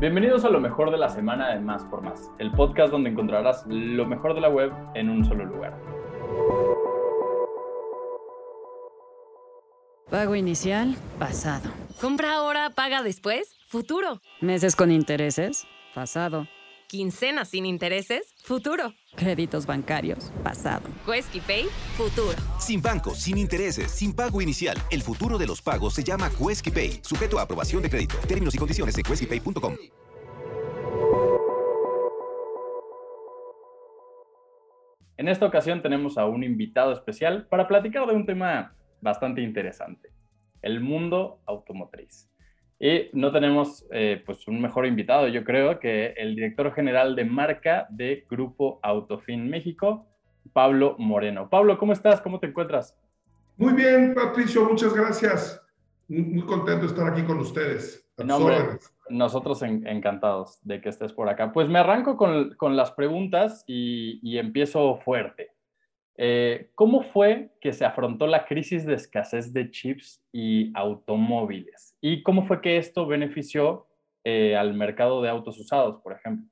Bienvenidos a lo mejor de la semana de Más por Más, el podcast donde encontrarás lo mejor de la web en un solo lugar. Pago inicial, pasado. Compra ahora, paga después, futuro. Meses con intereses, pasado. Quincena sin intereses, futuro. Créditos bancarios, pasado. Quesky Pay, futuro. Sin bancos, sin intereses, sin pago inicial. El futuro de los pagos se llama Quesky Pay, sujeto a aprobación de crédito. Términos y condiciones en queskypay.com. En esta ocasión tenemos a un invitado especial para platicar de un tema bastante interesante, el mundo automotriz. Y no tenemos eh, pues un mejor invitado, yo creo, que el director general de marca de Grupo Autofin México, Pablo Moreno. Pablo, ¿cómo estás? ¿Cómo te encuentras? Muy bien, Patricio, muchas gracias. Muy, contento de estar aquí con ustedes. nosotros encantados de que estés por acá. Pues me arranco con, con las preguntas y, y empiezo fuerte. Eh, ¿Cómo fue que se afrontó la crisis de escasez de chips y automóviles? ¿Y cómo fue que esto benefició eh, al mercado de autos usados, por ejemplo?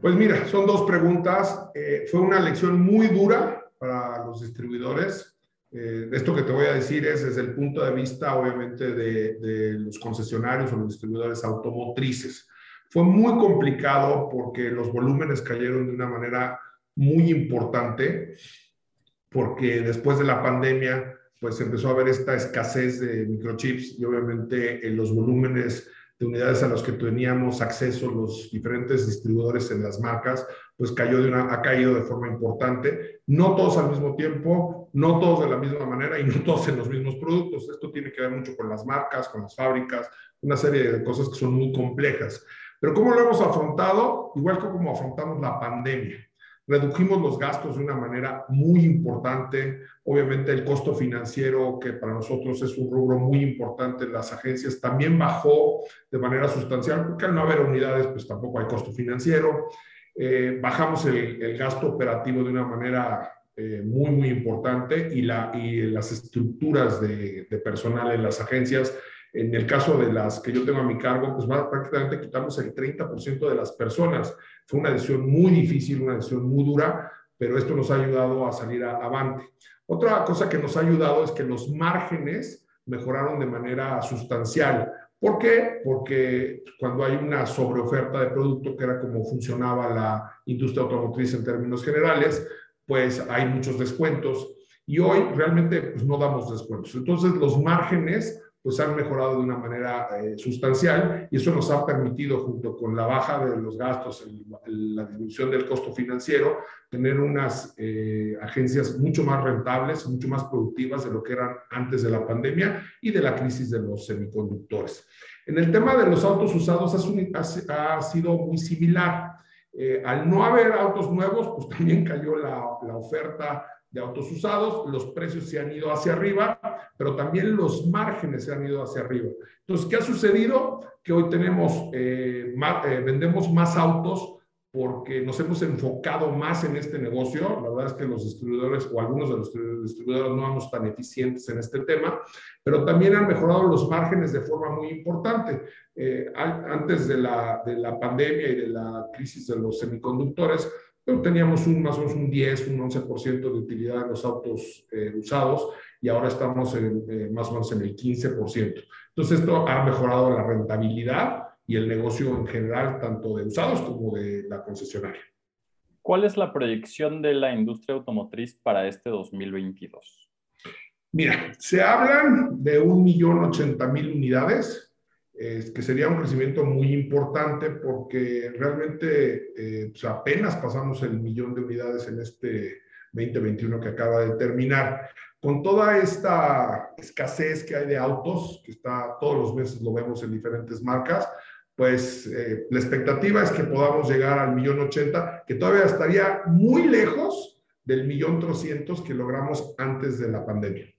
Pues mira, son dos preguntas. Eh, fue una lección muy dura para los distribuidores. esto que te voy a decir es desde el punto de vista, obviamente, de, de los concesionarios o los distribuidores automotrices. Fue muy complicado porque los volúmenes cayeron de una manera muy importante porque después de la pandemia pues empezó a haber esta escasez de microchips y obviamente en los volúmenes de unidades a los que teníamos acceso los diferentes distribuidores en las marcas, pues cayó de una, ha caído de forma importante. No todos al mismo tiempo, no todos de la misma manera y no todos en los mismos productos. Esto tiene que ver mucho con las marcas, con las fábricas, una serie de cosas que son muy complejas. Pero ¿cómo lo hemos afrontado? Igual que como afrontamos la pandemia. Redujimos los gastos de una manera muy importante. Obviamente el costo financiero, que para nosotros es un rubro muy importante en las agencias, también bajó de manera sustancial, porque al no haber unidades, pues tampoco hay costo financiero. Eh, bajamos el, gasto operativo de una manera eh, muy, muy importante y, la, y las estructuras de, de personal en las agencias en el caso de las que yo tengo a mi cargo, pues prácticamente quitamos el 30% de las personas. Fue una decisión muy difícil, una decisión muy dura, pero esto nos ha ayudado a salir avante. Otra cosa que nos ha ayudado es que los márgenes mejoraron de manera sustancial. ¿Por qué? Porque cuando hay una sobreoferta de producto, que era como funcionaba la industria automotriz en términos generales, pues hay muchos descuentos y hoy realmente pues, no damos descuentos. Entonces los márgenes pues han mejorado de una manera eh, sustancial y eso nos ha permitido, junto con la baja de los gastos, la disminución del costo financiero, tener unas eh, agencias mucho más rentables, mucho más productivas de lo que eran antes de la pandemia y de la crisis de los semiconductores. En el tema de los autos usados ha, sido muy similar. Eh, al no haber autos nuevos, pues también cayó la, la oferta de autos usados, los precios se han ido hacia arriba, pero también los márgenes se han ido hacia arriba. Entonces, ¿qué ha sucedido? Que hoy tenemos, eh, eh, vendemos más autos porque nos hemos enfocado más en este negocio. La verdad es que los distribuidores o algunos de los distribuidores no somos tan eficientes en este tema, pero también han mejorado los márgenes de forma muy importante. Eh, antes de la, de la pandemia y de la crisis de los semiconductores, pero teníamos un, más o menos un 10, un 11% de utilidad en los autos eh, usados y ahora estamos en, eh, más o menos en el 15%. Entonces esto ha mejorado la rentabilidad y el negocio en general, tanto de usados como de la concesionaria. ¿Cuál es la proyección de la industria automotriz para este 2022? Mira, se hablan de un millón unidades que sería un crecimiento muy importante porque realmente eh, pues apenas pasamos el millón de unidades en este 2021 que acaba de terminar. Con toda esta escasez que hay de autos, que está todos los meses lo vemos en diferentes marcas, pues eh, la expectativa es que podamos llegar al millón ochenta, que todavía estaría muy lejos del millón trescientos que logramos antes de la pandemia.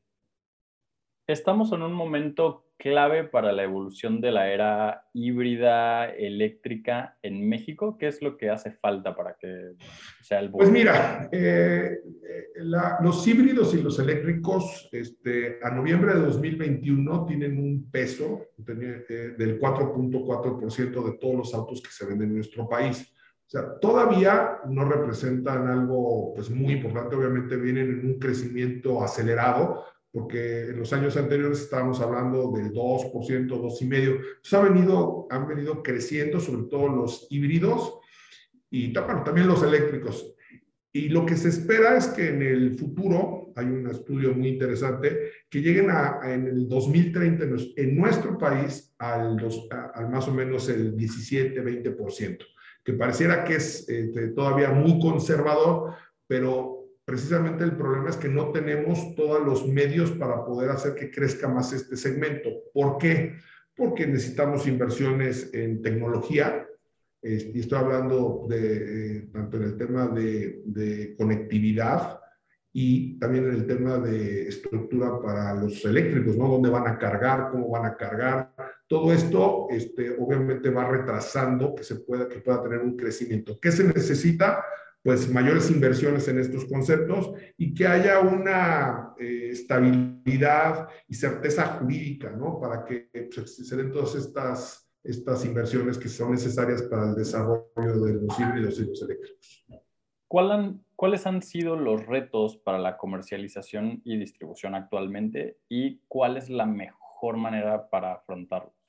Estamos en un momento clave para la evolución de la era híbrida eléctrica en México? ¿Qué es lo que hace falta para que sea el Pues mira, eh, eh, los híbridos y los eléctricos este, a noviembre de 2021 tienen un peso eh, del 4.4% de todos los autos que se venden en nuestro país. O sea, todavía no representan algo pues, muy importante, obviamente vienen en un crecimiento acelerado, porque en los años anteriores estábamos hablando del 2%, 2,5%. Entonces ha venido, han venido creciendo, sobre todo los híbridos y también los eléctricos. Y lo que se espera es que en el futuro, hay un estudio muy interesante, que lleguen a, en el 2030 en nuestro país al, al más o menos el 17-20%, que pareciera que es este, todavía muy conservador, pero precisamente el problema es que no tenemos todos los medios para poder hacer que crezca más este segmento. ¿Por qué? Porque necesitamos inversiones en tecnología, y estoy hablando eh, tanto en el tema de, de, conectividad y también en el tema de estructura para los eléctricos, ¿no? ¿Dónde van a cargar? ¿Cómo van a cargar? Todo esto, este, obviamente, va retrasando que se pueda, que pueda tener un crecimiento. ¿Qué se necesita? Pues mayores inversiones en estos conceptos y que haya una eh, estabilidad y certeza jurídica, ¿no? Para que pues, se den todas estas, estas inversiones que son necesarias para el desarrollo de los híbridos y los eléctricos. ¿Cuáles han sido los retos para la comercialización y distribución actualmente y cuál es la mejor manera para afrontarlos?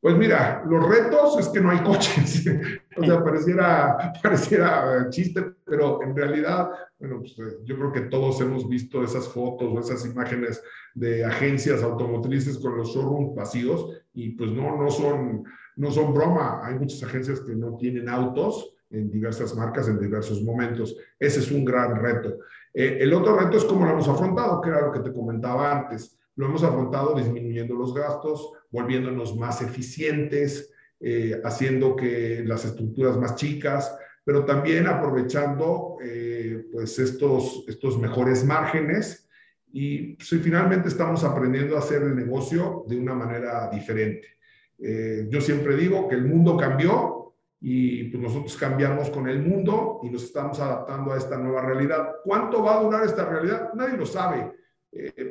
Pues mira, los retos es que no hay coches. o sea, pareciera, pareciera chiste, pero en realidad, bueno, pues yo creo que todos hemos visto esas fotos o esas imágenes de agencias automotrices con los showrooms vacíos y pues no, no son, no son broma. Hay muchas agencias que no tienen autos en diversas marcas en diversos momentos. Ese es un gran reto. Eh, el otro reto es cómo lo hemos afrontado, que era lo que te comentaba antes. Lo hemos afrontado disminuyendo los gastos, volviéndonos más eficientes, eh, haciendo que las estructuras más chicas, pero también aprovechando eh, pues estos, estos mejores márgenes y pues, finalmente estamos aprendiendo a hacer el negocio de una manera diferente. Eh, yo siempre digo que el mundo cambió y pues nosotros cambiamos con el mundo y nos estamos adaptando a esta nueva realidad. ¿Cuánto va a durar esta realidad? Nadie lo sabe,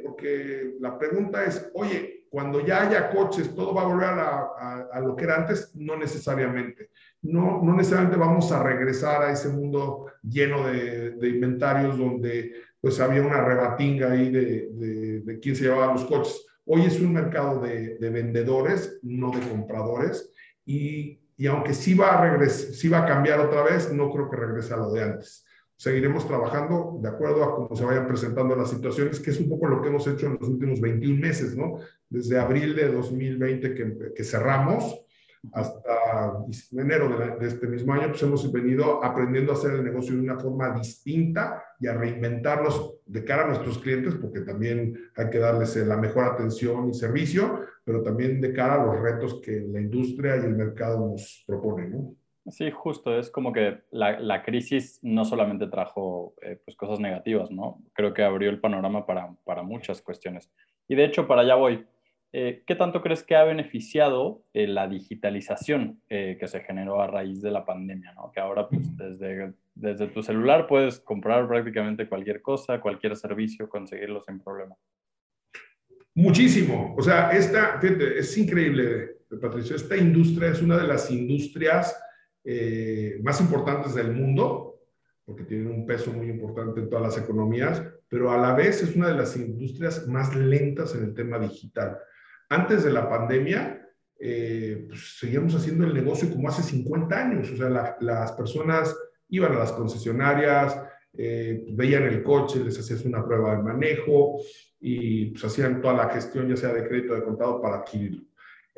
porque la pregunta es, oye, cuando ya haya coches, todo va a volver a, lo que era antes, no necesariamente. No, no, necesariamente vamos a regresar a ese mundo lleno de, inventarios donde pues había una rebatinga ahí de, de, de, quién se llevaba los coches. Hoy es un mercado de, vendedores, no de compradores, y, y aunque sí va, a sí va a cambiar otra vez, no creo que regrese a lo de antes seguiremos trabajando de acuerdo a cómo se vayan presentando las situaciones, que es un poco lo que hemos hecho en los últimos 21 meses, ¿no? Desde abril de 2020 que, que cerramos hasta enero de, de, este mismo año, pues hemos venido aprendiendo a hacer el negocio de una forma distinta y a reinventarnos de cara a nuestros clientes, porque también hay que darles la mejor atención y servicio, pero también de cara a los retos que la industria y el mercado nos proponen, ¿no? Sí, justo, es como que la, la crisis no solamente trajo eh, pues cosas negativas, ¿no? Creo que abrió el panorama para, para muchas cuestiones. Y de hecho, para allá voy. Eh, ¿Qué tanto crees que ha beneficiado eh, la digitalización que se generó a raíz de la pandemia? ¿no? Que ahora pues, desde, desde tu celular puedes comprar prácticamente cualquier cosa, cualquier servicio, conseguirlo sin problema. Muchísimo. O sea, esta, fíjate, es increíble, Patricio. Esta industria es una de las industrias eh, más importantes del mundo, porque tienen un peso muy importante en todas las economías, pero a la vez es una de las industrias más lentas en el tema digital. Antes de la pandemia, eh, pues, seguíamos haciendo el negocio como hace 50 años, o sea, las personas iban a las concesionarias, eh, veían el coche, les hacías una prueba de manejo y pues hacían toda la gestión, ya sea de crédito de contado, para adquirirlo.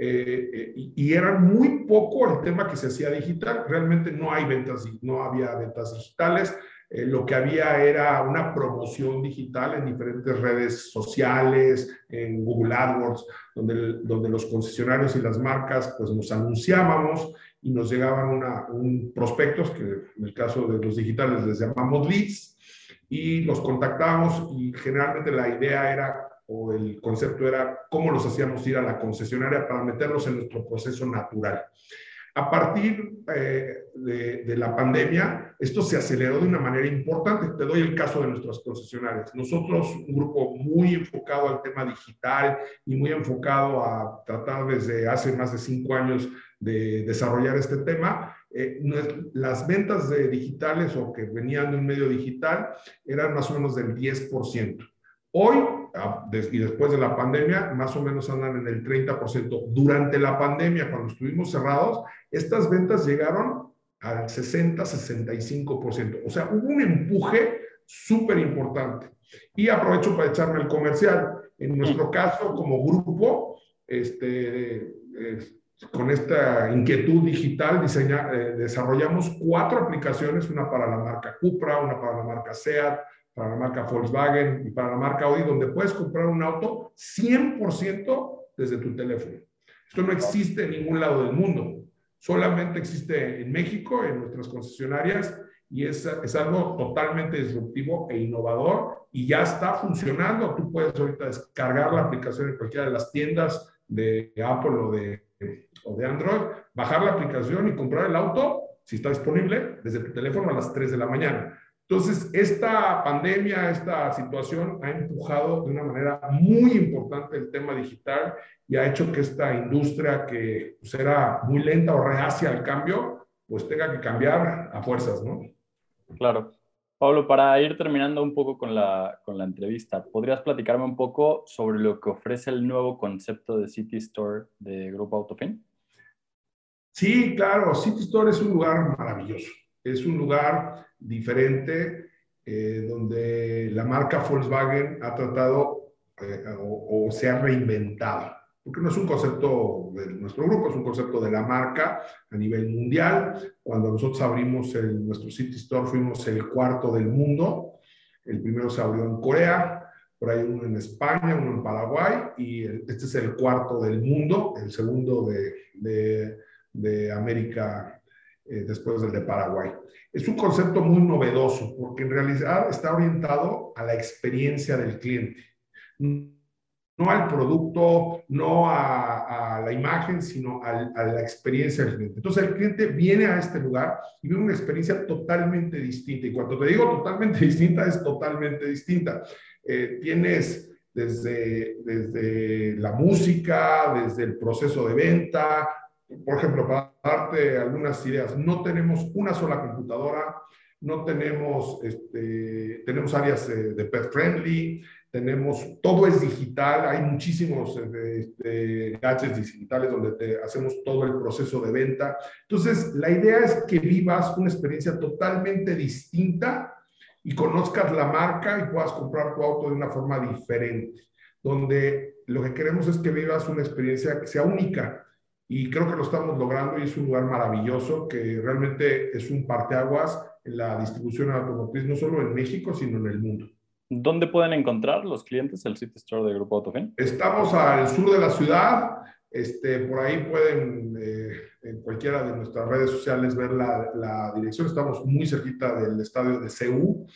Eh, eh, y, era muy poco el tema que se hacía digital. Realmente no hay ventas, no había ventas digitales. Eh, lo que había era una promoción digital en diferentes redes sociales, en Google AdWords, donde, donde los concesionarios y las marcas pues nos anunciábamos y nos llegaban una, un prospectos, que en el caso de los digitales les llamamos leads, y los contactábamos y generalmente la idea era o el concepto era cómo los hacíamos ir a la concesionaria para meterlos en nuestro proceso natural. A partir eh, de, la pandemia, esto se aceleró de una manera importante. Te doy el caso de nuestras concesionarias. Nosotros, un grupo muy enfocado al tema digital y muy enfocado a tratar desde hace más de cinco años de desarrollar este tema, eh, las ventas de digitales o que venían de un medio digital eran más o menos del 10%. Hoy, y después de la pandemia, más o menos andan en el 30%. Durante la pandemia, cuando estuvimos cerrados, estas ventas llegaron al 60-65%. O sea, hubo un empuje súper importante. Y aprovecho para echarme el comercial. En nuestro caso, como grupo, este, con esta inquietud digital, diseña, eh, desarrollamos cuatro aplicaciones, una para la marca Cupra, una para la marca SEAT, para la marca Volkswagen y para la marca Audi, donde puedes comprar un auto 100% desde tu teléfono. Esto no existe en ningún lado del mundo, solamente existe en México, en nuestras concesionarias, y es, es algo totalmente disruptivo e innovador y ya está funcionando. Tú puedes ahorita descargar la aplicación en cualquiera de las tiendas de Apple o de, o de Android, bajar la aplicación y comprar el auto, si está disponible, desde tu teléfono a las 3 de la mañana. Entonces, esta pandemia, esta situación ha empujado de una manera muy importante el tema digital y ha hecho que esta industria que pues, era muy lenta o reacia al cambio, pues tenga que cambiar a fuerzas, ¿no? Claro. Pablo, para ir terminando un poco con la, con la entrevista, ¿podrías platicarme un poco sobre lo que ofrece el nuevo concepto de City Store de Grupo Autofin? Sí, claro, City Store es un lugar maravilloso es un lugar diferente eh, donde la marca Volkswagen ha tratado eh, o, se ha reinventado, porque no es un concepto de nuestro grupo, es un concepto de la marca a nivel mundial. Cuando nosotros abrimos nuestro City Store fuimos el cuarto del mundo, el primero se abrió en Corea, por ahí uno en España, uno en Paraguay, y este es el cuarto del mundo, el segundo de, de, de América eh, después del de Paraguay. Es un concepto muy novedoso porque en realidad está orientado a la experiencia del cliente, no al producto, no a, la imagen, sino a la experiencia del cliente. Entonces el cliente viene a este lugar y vive una experiencia totalmente distinta. Y cuando te digo totalmente distinta, es totalmente distinta. Eh, tienes desde, desde la música, desde el proceso de venta, por ejemplo, para darte algunas ideas, no tenemos una sola computadora, no tenemos, este, tenemos áreas de, pet friendly, tenemos, todo es digital, hay muchísimos este, gadgets digitales donde te hacemos todo el proceso de venta. Entonces, la idea es que vivas una experiencia totalmente distinta y conozcas la marca y puedas comprar tu auto de una forma diferente, donde lo que queremos es que vivas una experiencia que sea única y creo que lo estamos logrando y es un lugar maravilloso que realmente es un parteaguas en la distribución automotriz, no solo en México, sino en el mundo. ¿Dónde pueden encontrar los clientes el City Store de Grupo Autofin? Estamos al sur de la ciudad. Este, por ahí pueden eh, en cualquiera de nuestras redes sociales ver la, la, dirección. Estamos muy cerquita del estadio de CEU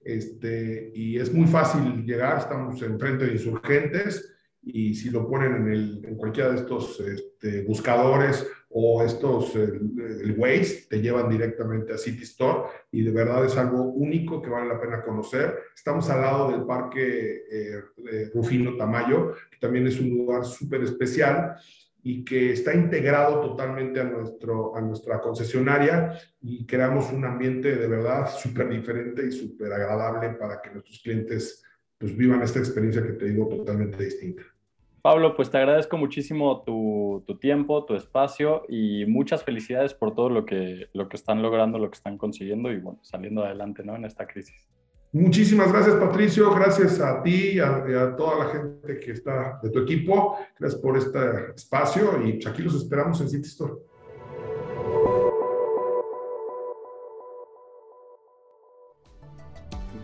este, y es muy fácil llegar. Estamos enfrente de insurgentes y si lo ponen en, el, en cualquiera de estos este, buscadores o estos, el, Waze, te llevan directamente a City Store y de verdad es algo único que vale la pena conocer. Estamos al lado del Parque eh, Rufino Tamayo, que también es un lugar súper especial y que está integrado totalmente a, nuestro, a nuestra concesionaria y creamos un ambiente de verdad súper diferente y súper agradable para que nuestros clientes pues vivan esta experiencia que te digo totalmente distinta. Pablo, pues te agradezco muchísimo tu, tiempo, tu espacio y muchas felicidades por todo lo que, lo que están logrando, lo que están consiguiendo y bueno, saliendo adelante ¿no? en esta crisis. Muchísimas gracias, Patricio. Gracias a ti y a, toda la gente que está de tu equipo. Gracias por este espacio y aquí los esperamos en City Store.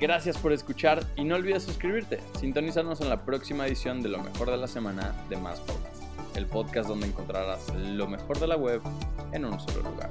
Gracias por escuchar y no olvides suscribirte. Sintonízanos en la próxima edición de Lo mejor de la semana de Más Podcast, el podcast donde encontrarás lo mejor de la web en un solo lugar.